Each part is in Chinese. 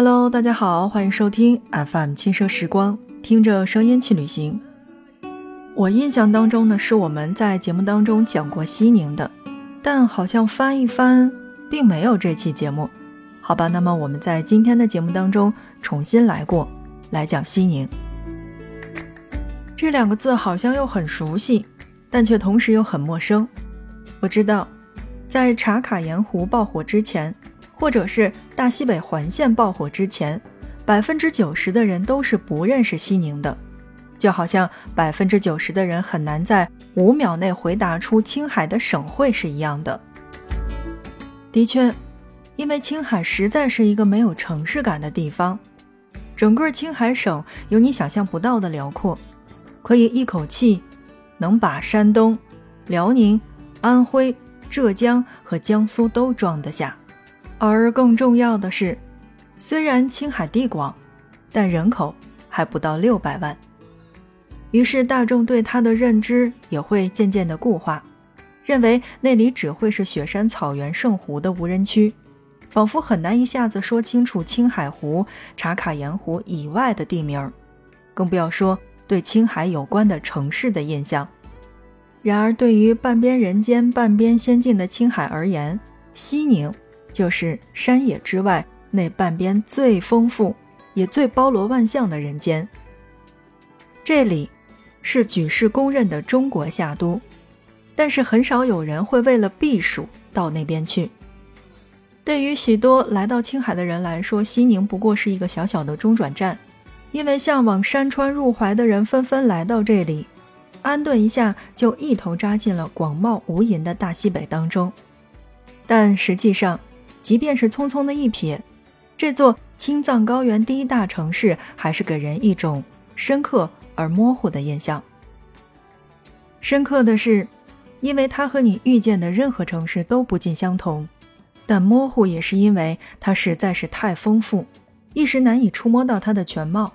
Hello，大家好，欢迎收听 FM 轻奢时光，听着声音去旅行。我印象当中呢，是我们在节目当中讲过西宁的，但好像翻一翻，并没有这期节目。好吧，那么我们在今天的节目当中重新来过来讲西宁。这两个字好像又很熟悉，但却同时又很陌生。我知道，在茶卡盐湖爆火之前。或者是大西北环线爆火之前，百分之九十的人都是不认识西宁的，就好像百分之九十的人很难在五秒内回答出青海的省会是一样的。的确，因为青海实在是一个没有城市感的地方，整个青海省有你想象不到的辽阔，可以一口气能把山东、辽宁、安徽、浙江和江苏都装得下。而更重要的是，虽然青海地广，但人口还不到六百万。于是大众对它的认知也会渐渐的固化，认为那里只会是雪山草原圣湖的无人区，仿佛很难一下子说清楚青海湖、茶卡盐湖以外的地名，更不要说对青海有关的城市的印象。然而，对于半边人间、半边仙境的青海而言，西宁。就是山野之外那半边最丰富也最包罗万象的人间。这里是举世公认的中国夏都，但是很少有人会为了避暑到那边去。对于许多来到青海的人来说，西宁不过是一个小小的中转站，因为向往山川入怀的人纷纷来到这里，安顿一下就一头扎进了广袤无垠的大西北当中。但实际上，即便是匆匆的一瞥，这座青藏高原第一大城市还是给人一种深刻而模糊的印象。深刻的是，因为它和你遇见的任何城市都不尽相同；但模糊也是因为它实在是太丰富，一时难以触摸到它的全貌。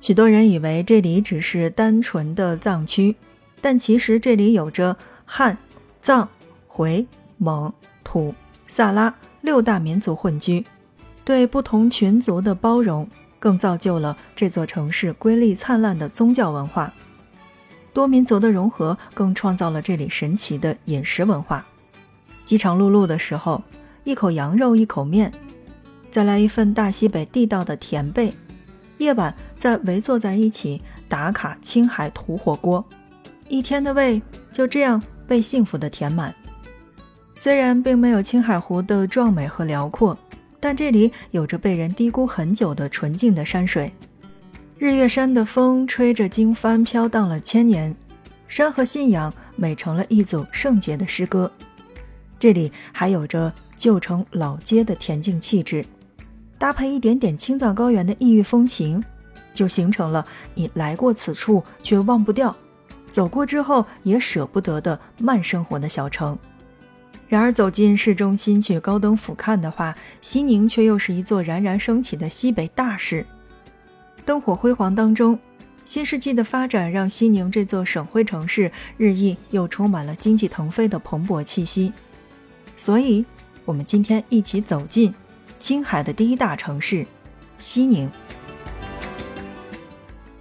许多人以为这里只是单纯的藏区，但其实这里有着汉、藏、回。蒙、土、萨拉六大民族混居，对不同群族的包容，更造就了这座城市瑰丽灿烂的宗教文化。多民族的融合，更创造了这里神奇的饮食文化。饥肠辘辘的时候，一口羊肉，一口面，再来一份大西北地道的甜贝，夜晚再围坐在一起打卡青海土火锅，一天的胃就这样被幸福的填满。虽然并没有青海湖的壮美和辽阔，但这里有着被人低估很久的纯净的山水。日月山的风吹着经幡飘荡了千年，山和信仰美成了一组圣洁的诗歌。这里还有着旧城老街的恬静气质，搭配一点点青藏高原的异域风情，就形成了你来过此处却忘不掉，走过之后也舍不得的慢生活的小城。然而，走进市中心去高登俯瞰的话，西宁却又是一座冉冉升起的西北大市。灯火辉煌当中，新世纪的发展让西宁这座省会城市日益又充满了经济腾飞的蓬勃气息。所以，我们今天一起走进青海的第一大城市西宁。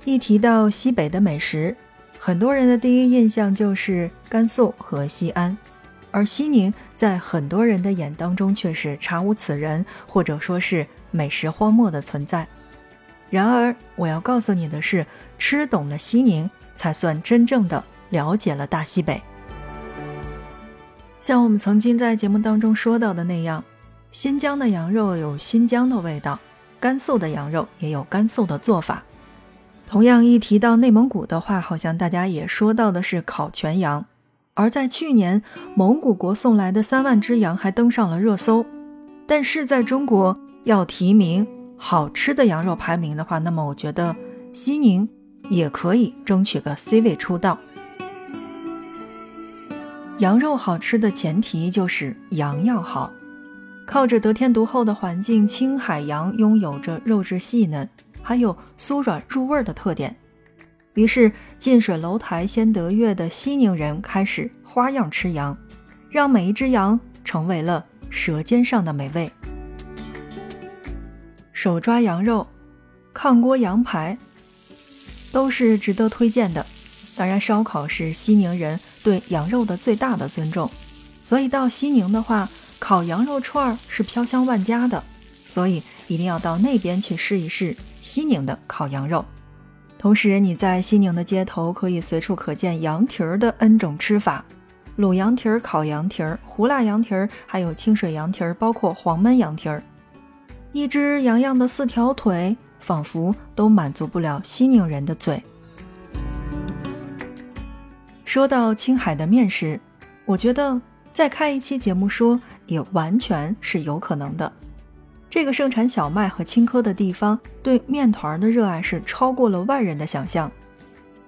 一提到西北的美食，很多人的第一印象就是甘肃和西安。而西宁在很多人的眼当中却是查无此人，或者说是美食荒漠的存在。然而，我要告诉你的是，吃懂了西宁，才算真正的了解了大西北。像我们曾经在节目当中说到的那样，新疆的羊肉有新疆的味道，甘肃的羊肉也有甘肃的做法。同样，一提到内蒙古的话，好像大家也说到的是烤全羊。而在去年，蒙古国送来的三万只羊还登上了热搜。但是在中国要提名好吃的羊肉排名的话，那么我觉得西宁也可以争取个 C 位出道。羊肉好吃的前提就是羊要好，靠着得天独厚的环境，青海羊拥有着肉质细嫩，还有酥软入味的特点。于是，近水楼台先得月的西宁人开始花样吃羊，让每一只羊成为了舌尖上的美味。手抓羊肉、炕锅羊排，都是值得推荐的。当然，烧烤是西宁人对羊肉的最大的尊重，所以到西宁的话，烤羊肉串是飘香万家的。所以一定要到那边去试一试西宁的烤羊肉。同时，你在西宁的街头可以随处可见羊蹄儿的 N 种吃法：卤羊蹄儿、烤羊蹄儿、胡辣羊蹄儿，还有清水羊蹄儿，包括黄焖羊蹄儿。一只羊羊的四条腿，仿佛都满足不了西宁人的嘴。说到青海的面食，我觉得再开一期节目说也完全是有可能的。这个盛产小麦和青稞的地方，对面团的热爱是超过了外人的想象。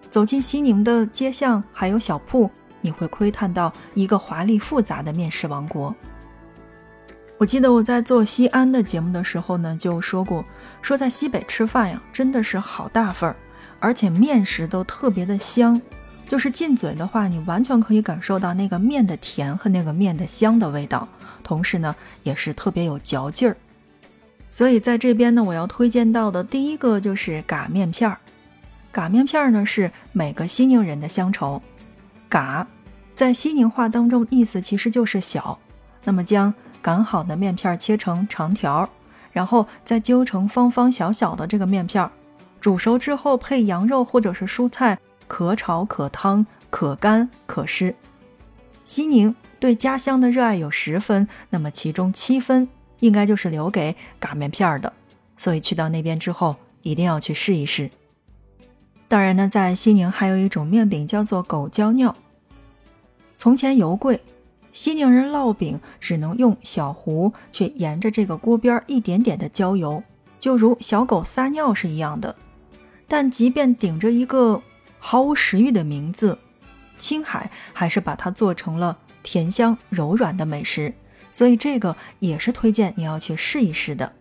走进西宁的街巷还有小铺，你会窥探到一个华丽复杂的面食王国。我记得我在做西安的节目的时候呢，就说过，说在西北吃饭呀，真的是好大份儿，而且面食都特别的香。就是进嘴的话，你完全可以感受到那个面的甜和那个面的香的味道，同时呢，也是特别有嚼劲儿。所以在这边呢，我要推荐到的第一个就是嘎面片儿。嘎面片儿呢是每个西宁人的乡愁。嘎，在西宁话当中意思其实就是小。那么将擀好的面片切成长条，然后再揪成方方小小的这个面片儿，煮熟之后配羊肉或者是蔬菜。可炒可汤可干可湿，西宁对家乡的热爱有十分，那么其中七分应该就是留给擀面片的，所以去到那边之后一定要去试一试。当然呢，在西宁还有一种面饼叫做狗胶尿。从前油贵，西宁人烙饼只能用小壶，却沿着这个锅边一点点的浇油，就如小狗撒尿是一样的。但即便顶着一个毫无食欲的名字，青海还是把它做成了甜香柔软的美食，所以这个也是推荐你要去试一试的。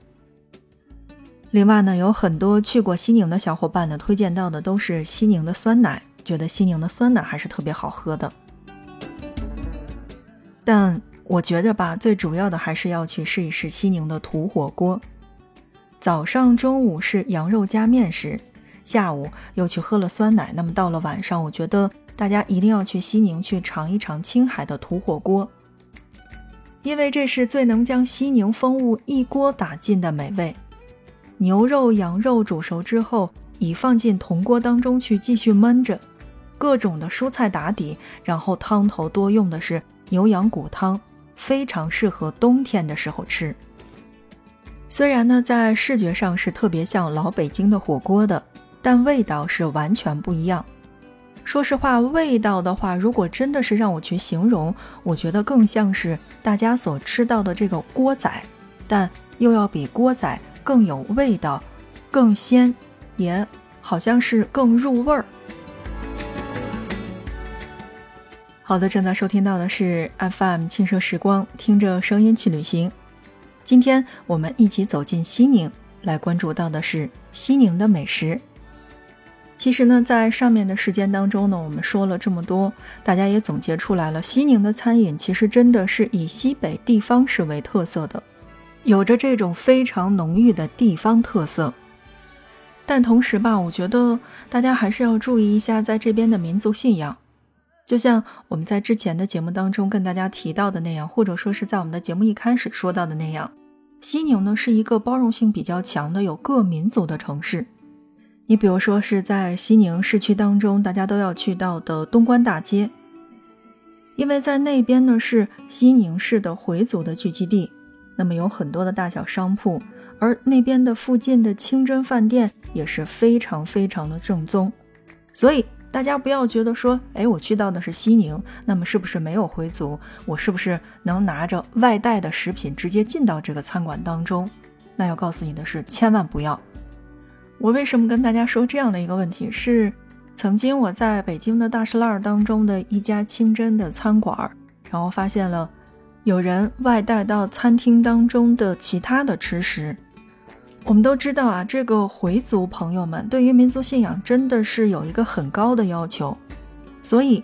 另外呢，有很多去过西宁的小伙伴呢，推荐到的都是西宁的酸奶，觉得西宁的酸奶还是特别好喝的。但我觉得吧，最主要的还是要去试一试西宁的土火锅。早上、中午是羊肉加面食。下午又去喝了酸奶，那么到了晚上，我觉得大家一定要去西宁去尝一尝青海的土火锅，因为这是最能将西宁风物一锅打尽的美味。牛肉、羊肉煮熟之后，已放进铜锅当中去继续焖着，各种的蔬菜打底，然后汤头多用的是牛羊骨汤，非常适合冬天的时候吃。虽然呢，在视觉上是特别像老北京的火锅的。但味道是完全不一样。说实话，味道的话，如果真的是让我去形容，我觉得更像是大家所吃到的这个锅仔，但又要比锅仔更有味道、更鲜，也好像是更入味儿。好的，正在收听到的是 FM 轻奢时光，听着声音去旅行。今天我们一起走进西宁，来关注到的是西宁的美食。其实呢，在上面的时间当中呢，我们说了这么多，大家也总结出来了。西宁的餐饮其实真的是以西北地方式为特色的，有着这种非常浓郁的地方特色。但同时吧，我觉得大家还是要注意一下在这边的民族信仰。就像我们在之前的节目当中跟大家提到的那样，或者说是在我们的节目一开始说到的那样，西宁呢是一个包容性比较强的有各民族的城市。你比如说是在西宁市区当中，大家都要去到的东关大街，因为在那边呢是西宁市的回族的聚集地，那么有很多的大小商铺，而那边的附近的清真饭店也是非常非常的正宗，所以大家不要觉得说，哎，我去到的是西宁，那么是不是没有回族？我是不是能拿着外带的食品直接进到这个餐馆当中？那要告诉你的是，千万不要。我为什么跟大家说这样的一个问题？是曾经我在北京的大栅栏当中的一家清真的餐馆，然后发现了有人外带到餐厅当中的其他的吃食。我们都知道啊，这个回族朋友们对于民族信仰真的是有一个很高的要求，所以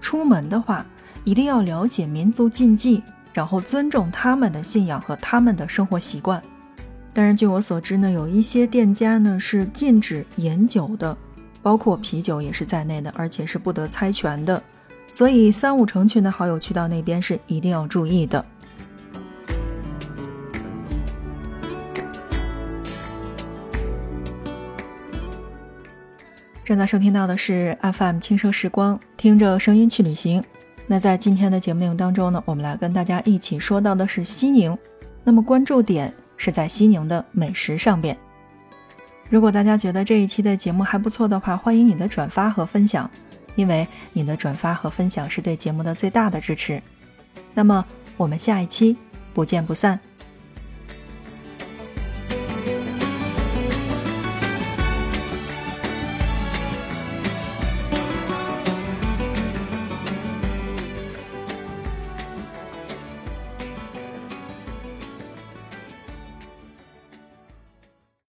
出门的话一定要了解民族禁忌，然后尊重他们的信仰和他们的生活习惯。但是据我所知呢，有一些店家呢是禁止饮酒的，包括啤酒也是在内的，而且是不得猜拳的。所以三五成群的好友去到那边是一定要注意的。正在收听到的是 FM 轻奢时光，听着声音去旅行。那在今天的节目内容当中呢，我们来跟大家一起说到的是西宁。那么关注点。是在西宁的美食上边。如果大家觉得这一期的节目还不错的话，欢迎你的转发和分享，因为你的转发和分享是对节目的最大的支持。那么我们下一期不见不散。